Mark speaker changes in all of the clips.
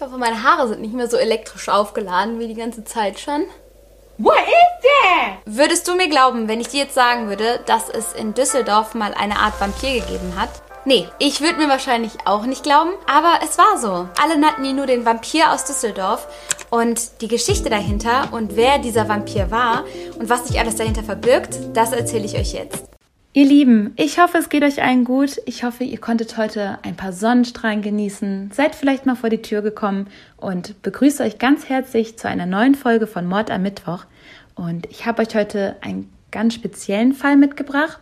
Speaker 1: Ich hoffe, meine Haare sind nicht mehr so elektrisch aufgeladen wie die ganze Zeit schon.
Speaker 2: What is that?
Speaker 1: Würdest du mir glauben, wenn ich dir jetzt sagen würde, dass es in Düsseldorf mal eine Art Vampir gegeben hat? Nee, ich würde mir wahrscheinlich auch nicht glauben, aber es war so. Alle nannten ihn nur den Vampir aus Düsseldorf und die Geschichte dahinter und wer dieser Vampir war und was sich alles dahinter verbirgt, das erzähle ich euch jetzt.
Speaker 3: Ihr Lieben, ich hoffe, es geht euch allen gut. Ich hoffe, ihr konntet heute ein paar Sonnenstrahlen genießen, seid vielleicht mal vor die Tür gekommen und begrüße euch ganz herzlich zu einer neuen Folge von Mord am Mittwoch. Und ich habe euch heute einen ganz speziellen Fall mitgebracht,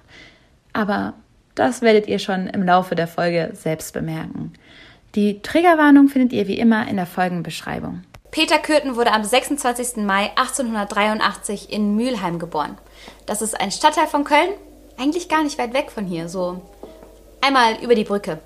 Speaker 3: aber das werdet ihr schon im Laufe der Folge selbst bemerken. Die Triggerwarnung findet ihr wie immer in der Folgenbeschreibung.
Speaker 1: Peter Kürten wurde am 26. Mai 1883 in Mülheim geboren. Das ist ein Stadtteil von Köln, eigentlich gar nicht weit weg von hier, so einmal über die Brücke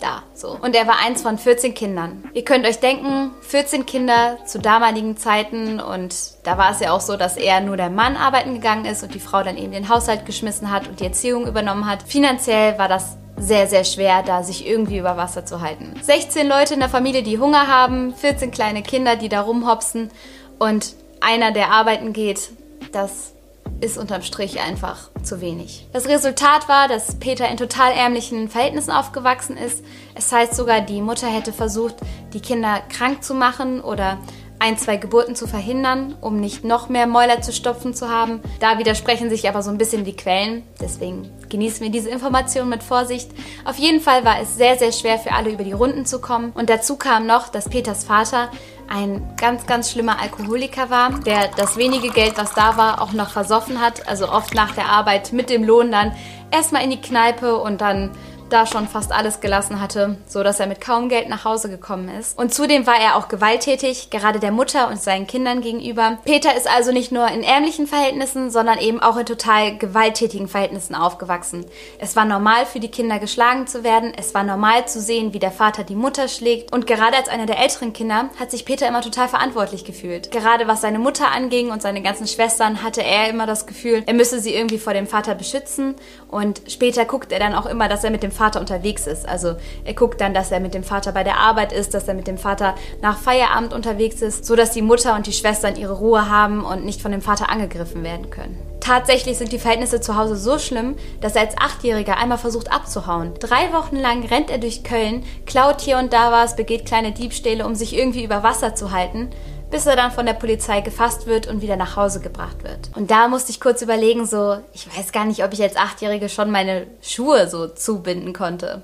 Speaker 1: da, so. Und er war eins von 14 Kindern. Ihr könnt euch denken, 14 Kinder zu damaligen Zeiten und da war es ja auch so, dass er nur der Mann arbeiten gegangen ist und die Frau dann eben den Haushalt geschmissen hat und die Erziehung übernommen hat. Finanziell war das sehr, sehr schwer, da sich irgendwie über Wasser zu halten. 16 Leute in der Familie, die Hunger haben, 14 kleine Kinder, die da rumhopsen und einer, der arbeiten geht, das ist unterm Strich einfach zu wenig. Das Resultat war, dass Peter in total ärmlichen Verhältnissen aufgewachsen ist. Es heißt sogar, die Mutter hätte versucht, die Kinder krank zu machen oder ein, zwei Geburten zu verhindern, um nicht noch mehr Mäuler zu stopfen zu haben. Da widersprechen sich aber so ein bisschen die Quellen. Deswegen genießen wir diese Information mit Vorsicht. Auf jeden Fall war es sehr, sehr schwer für alle über die Runden zu kommen. Und dazu kam noch, dass Peters Vater ein ganz, ganz schlimmer Alkoholiker war, der das wenige Geld, was da war, auch noch versoffen hat. Also oft nach der Arbeit mit dem Lohn dann erstmal in die Kneipe und dann da schon fast alles gelassen hatte, so dass er mit kaum Geld nach Hause gekommen ist. Und zudem war er auch gewalttätig, gerade der Mutter und seinen Kindern gegenüber. Peter ist also nicht nur in ärmlichen Verhältnissen, sondern eben auch in total gewalttätigen Verhältnissen aufgewachsen. Es war normal für die Kinder geschlagen zu werden, es war normal zu sehen, wie der Vater die Mutter schlägt und gerade als einer der älteren Kinder hat sich Peter immer total verantwortlich gefühlt. Gerade was seine Mutter anging und seine ganzen Schwestern hatte er immer das Gefühl, er müsse sie irgendwie vor dem Vater beschützen und später guckt er dann auch immer, dass er mit dem Vater unterwegs ist. Also er guckt dann, dass er mit dem Vater bei der Arbeit ist, dass er mit dem Vater nach Feierabend unterwegs ist, so dass die Mutter und die Schwestern ihre Ruhe haben und nicht von dem Vater angegriffen werden können. Tatsächlich sind die Verhältnisse zu Hause so schlimm, dass er als Achtjähriger einmal versucht abzuhauen. Drei Wochen lang rennt er durch Köln, klaut hier und da was, begeht kleine Diebstähle, um sich irgendwie über Wasser zu halten bis er dann von der Polizei gefasst wird und wieder nach Hause gebracht wird. Und da musste ich kurz überlegen, so, ich weiß gar nicht, ob ich als Achtjährige schon meine Schuhe so zubinden konnte.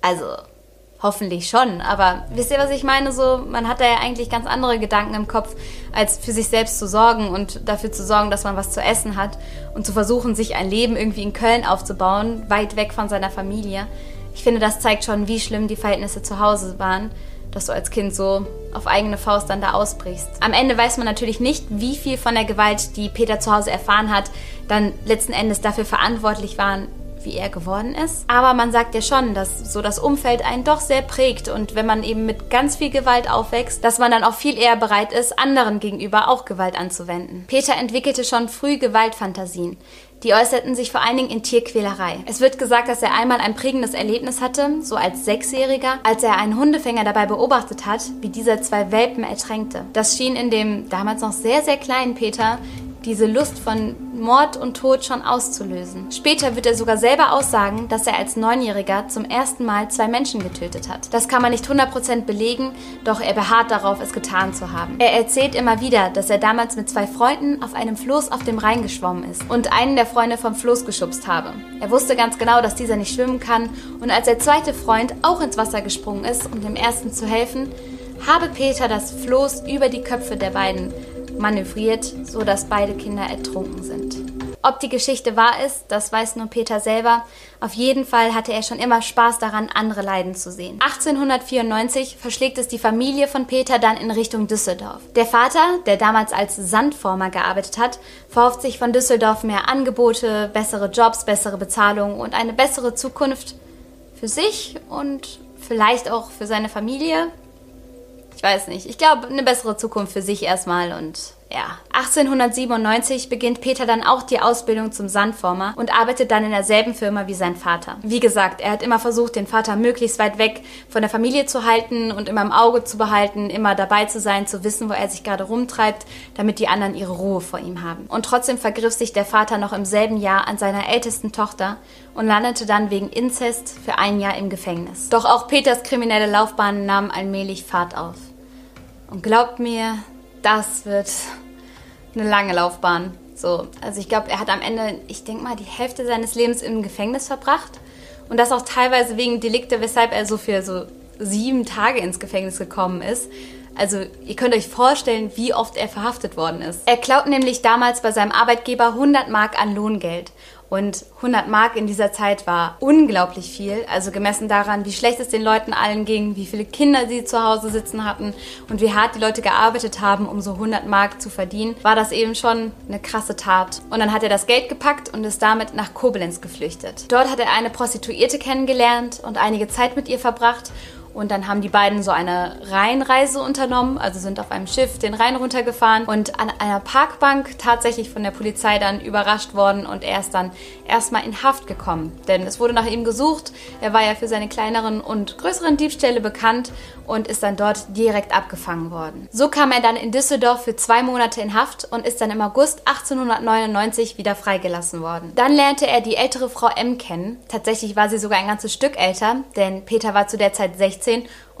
Speaker 1: Also, hoffentlich schon, aber wisst ihr, was ich meine? So, man hat da ja eigentlich ganz andere Gedanken im Kopf, als für sich selbst zu sorgen und dafür zu sorgen, dass man was zu essen hat und zu versuchen, sich ein Leben irgendwie in Köln aufzubauen, weit weg von seiner Familie. Ich finde, das zeigt schon, wie schlimm die Verhältnisse zu Hause waren dass du als Kind so auf eigene Faust dann da ausbrichst. Am Ende weiß man natürlich nicht, wie viel von der Gewalt, die Peter zu Hause erfahren hat, dann letzten Endes dafür verantwortlich waren, wie er geworden ist. Aber man sagt ja schon, dass so das Umfeld einen doch sehr prägt und wenn man eben mit ganz viel Gewalt aufwächst, dass man dann auch viel eher bereit ist, anderen gegenüber auch Gewalt anzuwenden. Peter entwickelte schon früh Gewaltfantasien. Die äußerten sich vor allen Dingen in Tierquälerei. Es wird gesagt, dass er einmal ein prägendes Erlebnis hatte, so als Sechsjähriger, als er einen Hundefänger dabei beobachtet hat, wie dieser zwei Welpen ertränkte. Das schien in dem damals noch sehr, sehr kleinen Peter diese Lust von Mord und Tod schon auszulösen. Später wird er sogar selber aussagen, dass er als Neunjähriger zum ersten Mal zwei Menschen getötet hat. Das kann man nicht 100% belegen, doch er beharrt darauf, es getan zu haben. Er erzählt immer wieder, dass er damals mit zwei Freunden auf einem Floß auf dem Rhein geschwommen ist und einen der Freunde vom Floß geschubst habe. Er wusste ganz genau, dass dieser nicht schwimmen kann und als der zweite Freund auch ins Wasser gesprungen ist, um dem ersten zu helfen, habe Peter das Floß über die Köpfe der beiden manövriert, sodass beide Kinder ertrunken sind. Ob die Geschichte wahr ist, das weiß nur Peter selber. Auf jeden Fall hatte er schon immer Spaß daran, andere leiden zu sehen. 1894 verschlägt es die Familie von Peter dann in Richtung Düsseldorf. Der Vater, der damals als Sandformer gearbeitet hat, verhofft sich von Düsseldorf mehr Angebote, bessere Jobs, bessere Bezahlung und eine bessere Zukunft für sich und vielleicht auch für seine Familie. Ich weiß nicht. Ich glaube, eine bessere Zukunft für sich erstmal und Ja, 1897 beginnt Peter dann auch die Ausbildung zum Sandformer und arbeitet dann in derselben Firma wie sein Vater. Wie gesagt, er hat immer versucht, den Vater möglichst weit weg von der Familie zu halten und immer im Auge zu behalten, immer dabei zu sein, zu wissen, wo er sich gerade rumtreibt, damit die anderen ihre Ruhe vor ihm haben. Und trotzdem vergriff sich der Vater noch im selben Jahr an seiner ältesten Tochter und landete dann wegen Inzest für ein Jahr im Gefängnis. Doch auch Peters kriminelle Laufbahn nahm allmählich Fahrt auf. Und glaubt mir, das wird eine lange Laufbahn. So, also ich glaube, er hat am Ende, ich denke mal, die Hälfte seines Lebens im Gefängnis verbracht. Und das auch teilweise wegen Delikte, weshalb er so für so sieben Tage ins Gefängnis gekommen ist. Also ihr könnt euch vorstellen, wie oft er verhaftet worden ist. Er klaut nämlich damals bei seinem Arbeitgeber 100 Mark an Lohngeld. Und 100 Mark in dieser Zeit war unglaublich viel. Also gemessen daran, wie schlecht es den Leuten allen ging, wie viele Kinder sie zu Hause sitzen hatten und wie hart die Leute gearbeitet haben, um so 100 Mark zu verdienen, war das eben schon eine krasse Tat. Und dann hat er das Geld gepackt und ist damit nach Koblenz geflüchtet. Dort hat er eine Prostituierte kennengelernt und einige Zeit mit ihr verbracht und dann haben die beiden so eine Rheinreise unternommen, also sind auf einem Schiff den Rhein runtergefahren und an einer Parkbank tatsächlich von der Polizei dann überrascht worden und er ist dann erstmal in Haft gekommen. Denn es wurde nach ihm gesucht. Er war ja für seine kleineren und größeren Diebstähle bekannt und ist dann dort direkt abgefangen worden. So kam er dann in Düsseldorf für zwei Monate in Haft und ist dann im August 1899 wieder freigelassen worden. Dann lernte er die ältere Frau M kennen. Tatsächlich war sie sogar ein ganzes Stück älter, denn Peter war zu der Zeit 16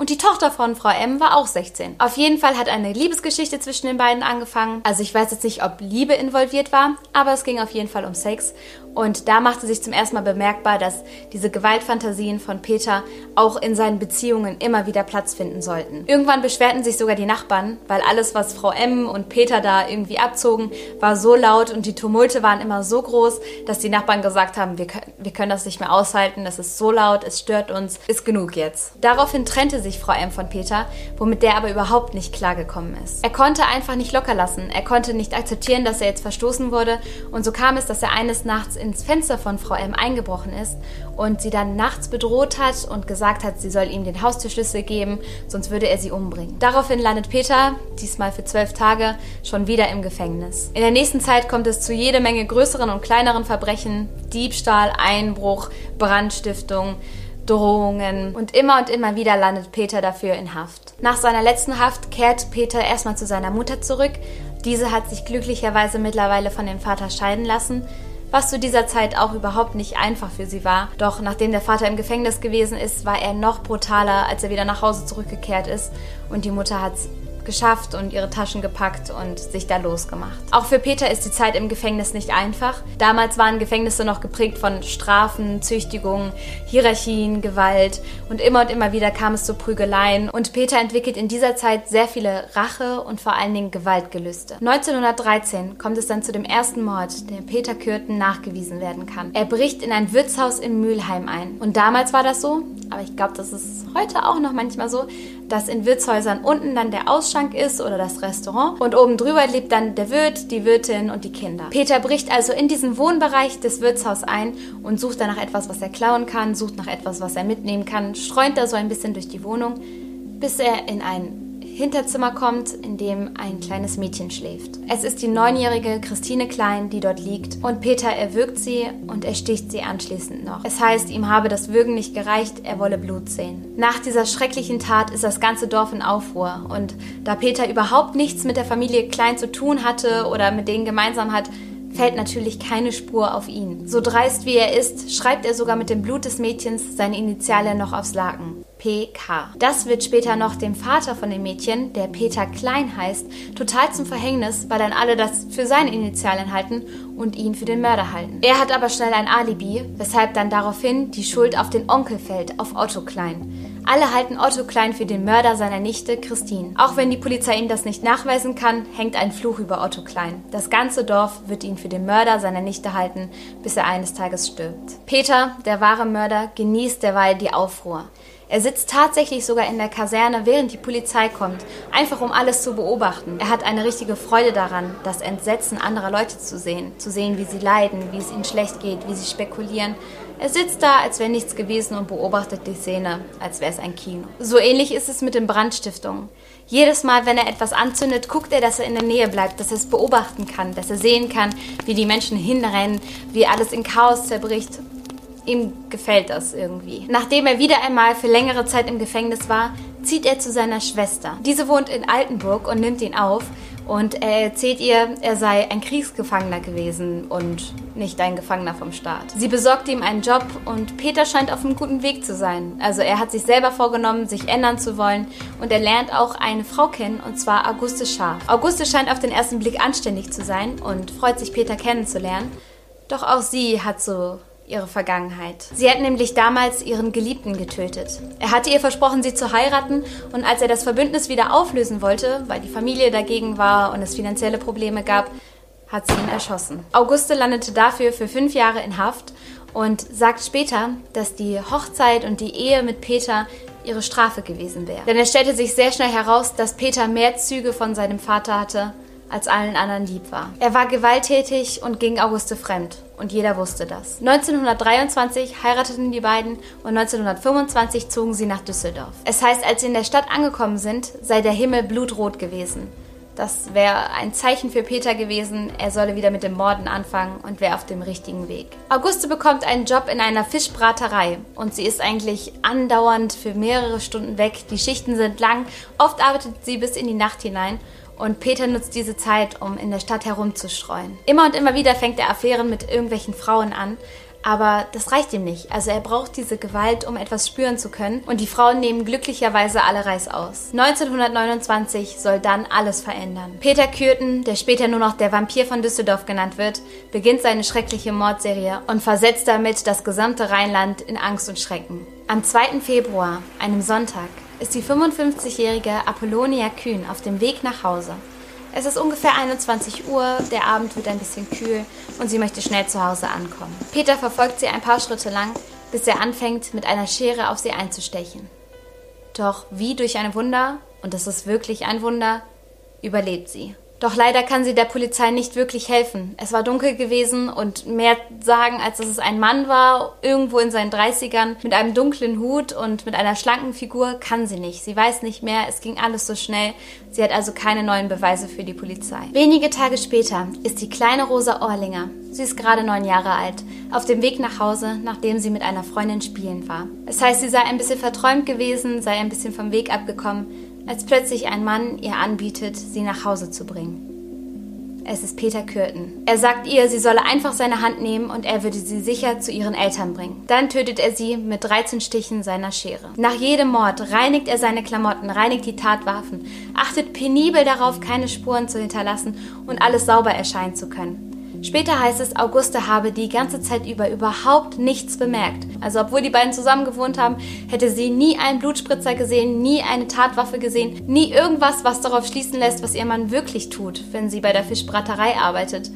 Speaker 1: und die Tochter von Frau M war auch 16. Auf jeden Fall hat eine Liebesgeschichte zwischen den beiden angefangen. Also ich weiß jetzt nicht, ob Liebe involviert war, aber es ging auf jeden Fall um Sex. Und da machte sich zum ersten Mal bemerkbar, dass diese Gewaltfantasien von Peter auch in seinen Beziehungen immer wieder Platz finden sollten. Irgendwann beschwerten sich sogar die Nachbarn, weil alles, was Frau M und Peter da irgendwie abzogen, war so laut und die Tumulte waren immer so groß, dass die Nachbarn gesagt haben, wir können, wir können das nicht mehr aushalten, das ist so laut, es stört uns, ist genug jetzt. Daraufhin trennte sich Frau M von Peter, womit der aber überhaupt nicht klargekommen ist. Er konnte einfach nicht locker lassen. Er konnte nicht akzeptieren, dass er jetzt verstoßen wurde. Und so kam es, dass er eines Nachts ins Fenster von Frau M eingebrochen ist und sie dann nachts bedroht hat und gesagt hat, sie soll ihm den Haustürschlüssel geben, sonst würde er sie umbringen. Daraufhin landet Peter, diesmal für zwölf Tage, schon wieder im Gefängnis. In der nächsten Zeit kommt es zu jede Menge größeren und kleineren Verbrechen, Diebstahl, Einbruch, Brandstiftung, Drohungen und immer und immer wieder landet Peter dafür in Haft. Nach seiner letzten Haft kehrt Peter erstmal zu seiner Mutter zurück. Diese hat sich glücklicherweise mittlerweile von dem Vater scheiden lassen, was zu dieser Zeit auch überhaupt nicht einfach für sie war. Doch nachdem der Vater im Gefängnis gewesen ist, war er noch brutaler, als er wieder nach Hause zurückgekehrt ist und die Mutter hat geschafft und ihre Taschen gepackt und sich da losgemacht. Auch für Peter ist die Zeit im Gefängnis nicht einfach. Damals waren Gefängnisse noch geprägt von Strafen, Züchtigungen, Hierarchien, Gewalt und immer und immer wieder kam es zu Prügeleien und Peter entwickelt in dieser Zeit sehr viele Rache und vor allen Dingen Gewaltgelüste. 1913 kommt es dann zu dem ersten Mord, der Peter Kürten nachgewiesen werden kann. Er bricht in ein Wirtshaus in Mülheim ein und damals war das so, aber ich glaube, das ist heute auch noch manchmal so, dass in Wirtshäusern unten dann der Ausschank ist oder das Restaurant und oben drüber lebt dann der Wirt, die Wirtin und die Kinder. Peter bricht also in diesen Wohnbereich des Wirtshauses ein und sucht danach etwas, was er klauen kann, sucht nach etwas, was er mitnehmen kann, streunt da so ein bisschen durch die Wohnung, bis er in ein Hinterzimmer kommt, in dem ein kleines Mädchen schläft. Es ist die neunjährige Christine Klein, die dort liegt und Peter erwürgt sie und ersticht sie anschließend noch. Es heißt, ihm habe das Würgen nicht gereicht, er wolle Blut sehen. Nach dieser schrecklichen Tat ist das ganze Dorf in Aufruhr und da Peter überhaupt nichts mit der Familie Klein zu tun hatte oder mit denen gemeinsam hat, fällt natürlich keine Spur auf ihn. So dreist wie er ist, schreibt er sogar mit dem Blut des Mädchens seine Initiale noch aufs Laken. PK. Das wird später noch dem Vater von dem Mädchen, der Peter Klein heißt, total zum Verhängnis, weil dann alle das für seine Initialen halten und ihn für den Mörder halten. Er hat aber schnell ein Alibi, weshalb dann daraufhin die Schuld auf den Onkel fällt, auf Otto Klein. Alle halten Otto Klein für den Mörder seiner Nichte Christine. Auch wenn die Polizei ihm das nicht nachweisen kann, hängt ein Fluch über Otto Klein. Das ganze Dorf wird ihn für den Mörder seiner Nichte halten, bis er eines Tages stirbt. Peter, der wahre Mörder, genießt derweil die Aufruhr. Er sitzt tatsächlich sogar in der Kaserne, während die Polizei kommt, einfach um alles zu beobachten. Er hat eine richtige Freude daran, das Entsetzen anderer Leute zu sehen, zu sehen, wie sie leiden, wie es ihnen schlecht geht, wie sie spekulieren. Er sitzt da, als wäre nichts gewesen und beobachtet die Szene, als wäre es ein Kino. So ähnlich ist es mit den Brandstiftungen. Jedes Mal, wenn er etwas anzündet, guckt er, dass er in der Nähe bleibt, dass er es beobachten kann, dass er sehen kann, wie die Menschen hinrennen, wie alles in Chaos zerbricht Ihm gefällt das irgendwie. Nachdem er wieder einmal für längere Zeit im Gefängnis war, zieht er zu seiner Schwester. Diese wohnt in Altenburg und nimmt ihn auf. Und er erzählt ihr, er sei ein Kriegsgefangener gewesen und nicht ein Gefangener vom Staat. Sie besorgt ihm einen Job und Peter scheint auf einem guten Weg zu sein. Also er hat sich selber vorgenommen, sich ändern zu wollen und er lernt auch eine Frau kennen und zwar Auguste Scharf. Auguste scheint auf den ersten Blick anständig zu sein und freut sich, Peter kennenzulernen. Doch auch sie hat so ihre Vergangenheit. Sie hat nämlich damals ihren Geliebten getötet. Er hatte ihr versprochen, sie zu heiraten und als er das Verbündnis wieder auflösen wollte, weil die Familie dagegen war und es finanzielle Probleme gab, hat sie ihn erschossen. Auguste landete dafür für fünf Jahre in Haft und sagt später, dass die Hochzeit und die Ehe mit Peter ihre Strafe gewesen wäre. Denn es stellte sich sehr schnell heraus, dass Peter mehr Züge von seinem Vater hatte als allen anderen lieb war. Er war gewalttätig und ging Auguste fremd und jeder wusste das. 1923 heirateten die beiden und 1925 zogen sie nach Düsseldorf. Es heißt, als sie in der Stadt angekommen sind, sei der Himmel blutrot gewesen. Das wäre ein Zeichen für Peter gewesen, er solle wieder mit dem Morden anfangen und wäre auf dem richtigen Weg. Auguste bekommt einen Job in einer Fischbraterei und sie ist eigentlich andauernd für mehrere Stunden weg. Die Schichten sind lang, oft arbeitet sie bis in die Nacht hinein und Peter nutzt diese Zeit, um in der Stadt herumzustreuen. Immer und immer wieder fängt er Affären mit irgendwelchen Frauen an, aber das reicht ihm nicht. Also er braucht diese Gewalt, um etwas spüren zu können. Und die Frauen nehmen glücklicherweise alle Reis aus. 1929 soll dann alles verändern. Peter Kürten, der später nur noch der Vampir von Düsseldorf genannt wird, beginnt seine schreckliche Mordserie und versetzt damit das gesamte Rheinland in Angst und Schrecken. Am 2. Februar, einem Sonntag, ist die 55-jährige Apollonia Kühn auf dem Weg nach Hause. Es ist ungefähr 21 Uhr, der Abend wird ein bisschen kühl und sie möchte schnell zu Hause ankommen. Peter verfolgt sie ein paar Schritte lang, bis er anfängt, mit einer Schere auf sie einzustechen. Doch wie durch ein Wunder, und es ist wirklich ein Wunder, überlebt sie. Doch leider kann sie der Polizei nicht wirklich helfen. Es war dunkel gewesen und mehr sagen, als dass es ein Mann war, irgendwo in seinen 30ern, mit einem dunklen Hut und mit einer schlanken Figur, kann sie nicht. Sie weiß nicht mehr, es ging alles so schnell. Sie hat also keine neuen Beweise für die Polizei. Wenige Tage später ist die kleine Rosa Orlinger, sie ist gerade neun Jahre alt, auf dem Weg nach Hause, nachdem sie mit einer Freundin spielen war. Es heißt, sie sei ein bisschen verträumt gewesen, sei ein bisschen vom Weg abgekommen, als plötzlich ein Mann ihr anbietet, sie nach Hause zu bringen. Es ist Peter Kürten. Er sagt ihr, sie solle einfach seine Hand nehmen und er würde sie sicher zu ihren Eltern bringen. Dann tötet er sie mit 13 Stichen seiner Schere. Nach jedem Mord reinigt er seine Klamotten, reinigt die Tatwaffen, achtet penibel darauf, keine Spuren zu hinterlassen und alles sauber erscheinen zu können. Später heißt es, Auguste habe die ganze Zeit über überhaupt nichts bemerkt. Also obwohl die beiden zusammen gewohnt haben, hätte sie nie einen Blutspritzer gesehen, nie eine Tatwaffe gesehen, nie irgendwas, was darauf schließen lässt, was ihr Mann wirklich tut, wenn sie bei der Fischbraterei arbeitet.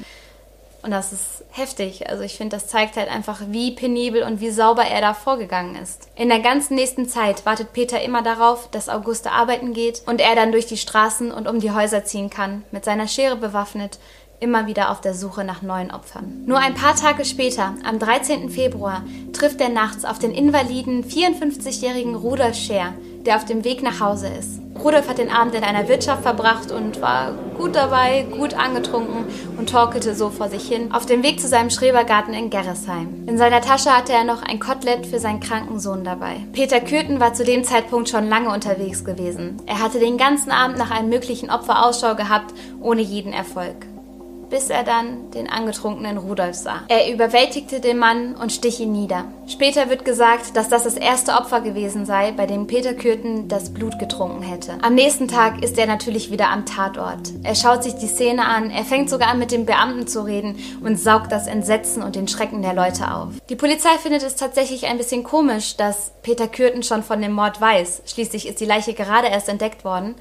Speaker 1: Und das ist heftig. Also ich finde, das zeigt halt einfach, wie penibel und wie sauber er da vorgegangen ist. In der ganzen nächsten Zeit wartet Peter immer darauf, dass Auguste arbeiten geht und er dann durch die Straßen und um die Häuser ziehen kann, mit seiner Schere bewaffnet, immer wieder auf der Suche nach neuen Opfern. Nur ein paar Tage später, am 13. Februar, trifft er nachts auf den invaliden 54-jährigen Rudolf Scher, der auf dem Weg nach Hause ist. Rudolf hat den Abend in einer Wirtschaft verbracht und war gut dabei, gut angetrunken und torkelte so vor sich hin auf dem Weg zu seinem Schrebergarten in Gerresheim. In seiner Tasche hatte er noch ein Kotelett für seinen kranken Sohn dabei. Peter Kürten war zu dem Zeitpunkt schon lange unterwegs gewesen. Er hatte den ganzen Abend nach einem möglichen Opfer Ausschau gehabt, ohne jeden Erfolg bis er dann den angetrunkenen Rudolf sah. Er überwältigte den Mann und stich ihn nieder. Später wird gesagt, dass das das erste Opfer gewesen sei, bei dem Peter Kürten das Blut getrunken hätte. Am nächsten Tag ist er natürlich wieder am Tatort. Er schaut sich die Szene an, er fängt sogar an mit dem Beamten zu reden und saugt das Entsetzen und den Schrecken der Leute auf. Die Polizei findet es tatsächlich ein bisschen komisch, dass Peter Kürten schon von dem Mord weiß. Schließlich ist die Leiche gerade erst entdeckt worden.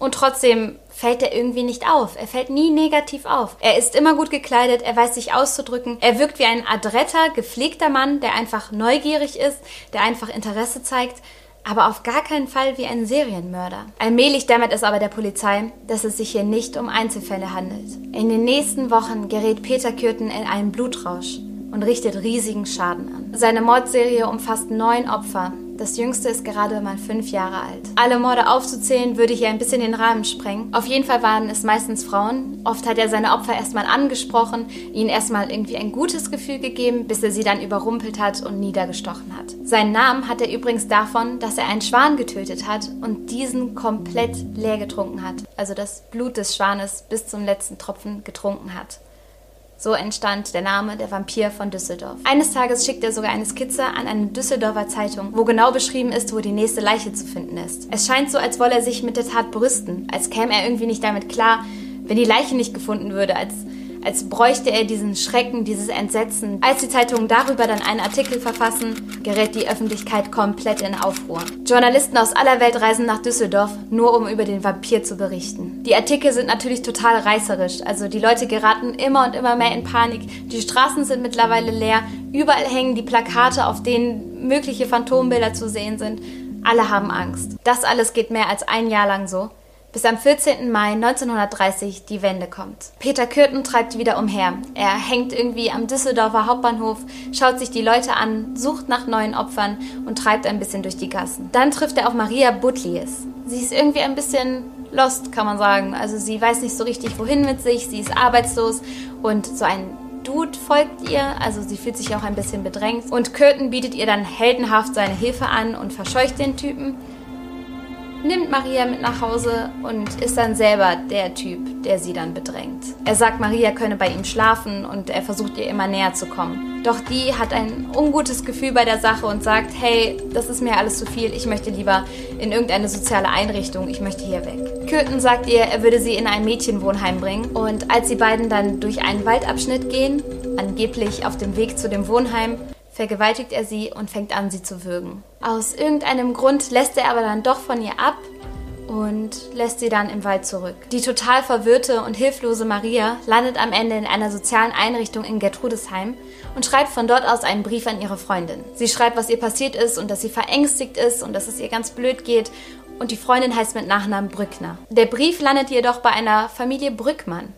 Speaker 1: Und trotzdem fällt er irgendwie nicht auf. Er fällt nie negativ auf. Er ist immer gut gekleidet, er weiß sich auszudrücken. Er wirkt wie ein adretter, gepflegter Mann, der einfach neugierig ist, der einfach Interesse zeigt. aber auf gar keinen Fall wie ein Serienmörder. Allmählich dämmert es aber der Polizei, dass es sich hier nicht um Einzelfälle handelt. In den nächsten Wochen gerät Peter Kürten in einen Blutrausch und richtet riesigen Schaden an. Seine Mordserie umfasst neun Opfer, das jüngste ist gerade mal fünf Jahre alt. Alle Morde aufzuzählen, würde hier ein bisschen den Rahmen sprengen. Auf jeden Fall waren es meistens Frauen. Oft hat er seine Opfer erstmal angesprochen, ihnen erstmal irgendwie ein gutes Gefühl gegeben, bis er sie dann überrumpelt hat und niedergestochen hat. Seinen Namen hat er übrigens davon, dass er einen Schwan getötet hat und diesen komplett leer getrunken hat. Also das Blut des Schwanes bis zum letzten Tropfen getrunken hat. So entstand der Name der Vampir von Düsseldorf. Eines Tages schickt er sogar eine Skizze an eine Düsseldorfer Zeitung, wo genau beschrieben ist, wo die nächste Leiche zu finden ist. Es scheint so, als wolle er sich mit der Tat brüsten, als käme er irgendwie nicht damit klar, wenn die Leiche nicht gefunden würde, als als bräuchte er diesen Schrecken, dieses Entsetzen. Als die Zeitungen darüber dann einen Artikel verfassen, gerät die Öffentlichkeit komplett in Aufruhr. Journalisten aus aller Welt reisen nach Düsseldorf, nur um über den Vampir zu berichten. Die Artikel sind natürlich total reißerisch, also die Leute geraten immer und immer mehr in Panik. Die Straßen sind mittlerweile leer, überall hängen die Plakate, auf denen mögliche Phantombilder zu sehen sind. Alle haben Angst. Das alles geht mehr als ein Jahr lang so bis am 14. Mai 1930 die Wende kommt. Peter Kürten treibt wieder umher. Er hängt irgendwie am Düsseldorfer Hauptbahnhof, schaut sich die Leute an, sucht nach neuen Opfern und treibt ein bisschen durch die Gassen. Dann trifft er auf Maria Butlies. Sie ist irgendwie ein bisschen lost, kann man sagen. Also sie weiß nicht so richtig, wohin mit sich, sie ist arbeitslos und so ein Dude folgt ihr, also sie fühlt sich auch ein bisschen bedrängt. Und Kürten bietet ihr dann heldenhaft seine Hilfe an und verscheucht den Typen nimmt Maria mit nach Hause und ist dann selber der Typ, der sie dann bedrängt. Er sagt, Maria könne bei ihm schlafen und er versucht ihr immer näher zu kommen. Doch die hat ein ungutes Gefühl bei der Sache und sagt, hey, das ist mir alles zu viel, ich möchte lieber in irgendeine soziale Einrichtung, ich möchte hier weg. Köthen sagt ihr, er würde sie in ein Mädchenwohnheim bringen und als die beiden dann durch einen Waldabschnitt gehen, angeblich auf dem Weg zu dem Wohnheim, vergewaltigt er sie und fängt an, sie zu würgen. Aus irgendeinem Grund lässt er aber dann doch von ihr ab und lässt sie dann im Wald zurück. Die total verwirrte und hilflose Maria landet am Ende in einer sozialen Einrichtung in Gertrudesheim und schreibt von dort aus einen Brief an ihre Freundin. Sie schreibt, was ihr passiert ist und dass sie verängstigt ist und dass es ihr ganz blöd geht und die Freundin heißt mit Nachnamen Brückner. Der Brief landet jedoch bei einer Familie Brückmann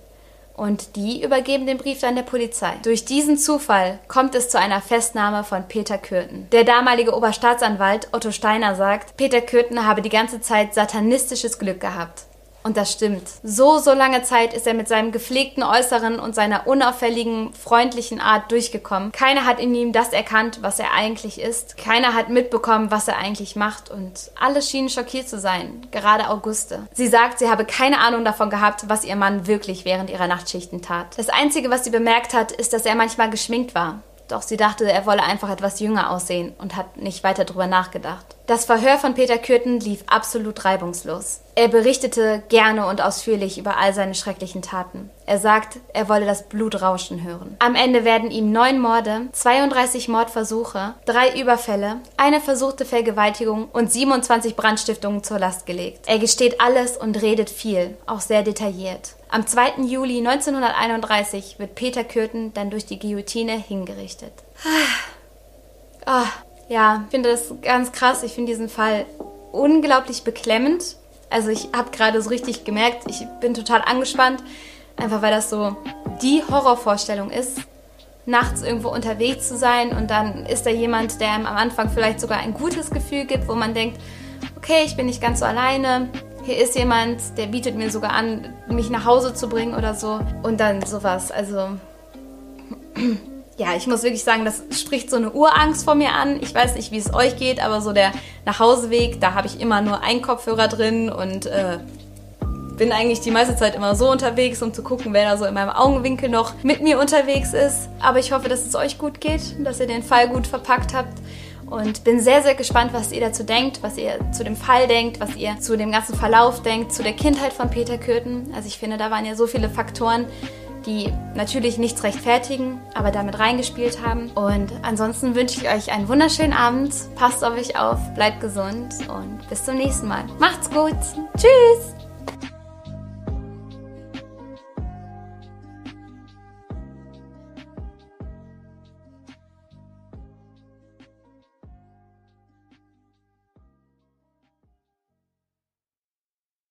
Speaker 1: und die übergeben den Brief dann der Polizei. Durch diesen Zufall kommt es zu einer Festnahme von Peter Kürten. Der damalige Oberstaatsanwalt Otto Steiner sagt, Peter Kürten habe die ganze Zeit satanistisches Glück gehabt. Und das stimmt. So, so lange Zeit ist er mit seinem gepflegten Äußeren und seiner unauffälligen, freundlichen Art durchgekommen. Keiner hat in ihm das erkannt, was er eigentlich ist. Keiner hat mitbekommen, was er eigentlich macht. Und alle schienen schockiert zu sein. Gerade Auguste. Sie sagt, sie habe keine Ahnung davon gehabt, was ihr Mann wirklich während ihrer Nachtschichten tat. Das Einzige, was sie bemerkt hat, ist, dass er manchmal geschminkt war. Doch sie dachte, er wolle einfach etwas jünger aussehen und hat nicht weiter drüber nachgedacht. Das Verhör von Peter Kürten lief absolut reibungslos. Er berichtete gerne und ausführlich über all seine schrecklichen Taten. Er sagt, er wolle das Blut rauschen hören. Am Ende werden ihm neun Morde, 32 Mordversuche, drei Überfälle, eine versuchte Vergewaltigung und 27 Brandstiftungen zur Last gelegt. Er gesteht alles und redet viel, auch sehr detailliert. Am 2. Juli 1931 wird Peter Kürten dann durch die Guillotine hingerichtet. Ah, ja, ich finde das ganz krass. Ich finde diesen Fall unglaublich beklemmend. Also ich habe gerade so richtig gemerkt, ich bin total angespannt, einfach weil das so die Horrorvorstellung ist, nachts irgendwo unterwegs zu sein und dann ist da jemand, der einem am Anfang vielleicht sogar ein gutes Gefühl gibt, wo man denkt, okay, ich bin nicht ganz so alleine, hier ist jemand, der bietet mir sogar an, mich nach Hause zu bringen oder so. Und dann sowas. Also, ja, ich muss wirklich sagen, das spricht so eine Urangst vor mir an. Ich weiß nicht, wie es euch geht, aber so der Nachhauseweg, da habe ich immer nur einen Kopfhörer drin und äh, bin eigentlich die meiste Zeit immer so unterwegs, um zu gucken, wer da so in meinem Augenwinkel noch mit mir unterwegs ist. Aber ich hoffe, dass es euch gut geht, dass ihr den Fall gut verpackt habt und bin sehr, sehr gespannt, was ihr dazu denkt, was ihr zu dem Fall denkt, was ihr zu dem ganzen Verlauf denkt, zu der Kindheit von Peter Kürten. Also ich finde, da waren ja so viele Faktoren, die natürlich nichts rechtfertigen, aber damit reingespielt haben. Und ansonsten wünsche ich euch einen wunderschönen Abend. Passt auf euch auf, bleibt gesund und bis zum nächsten Mal. Macht's gut. Tschüss.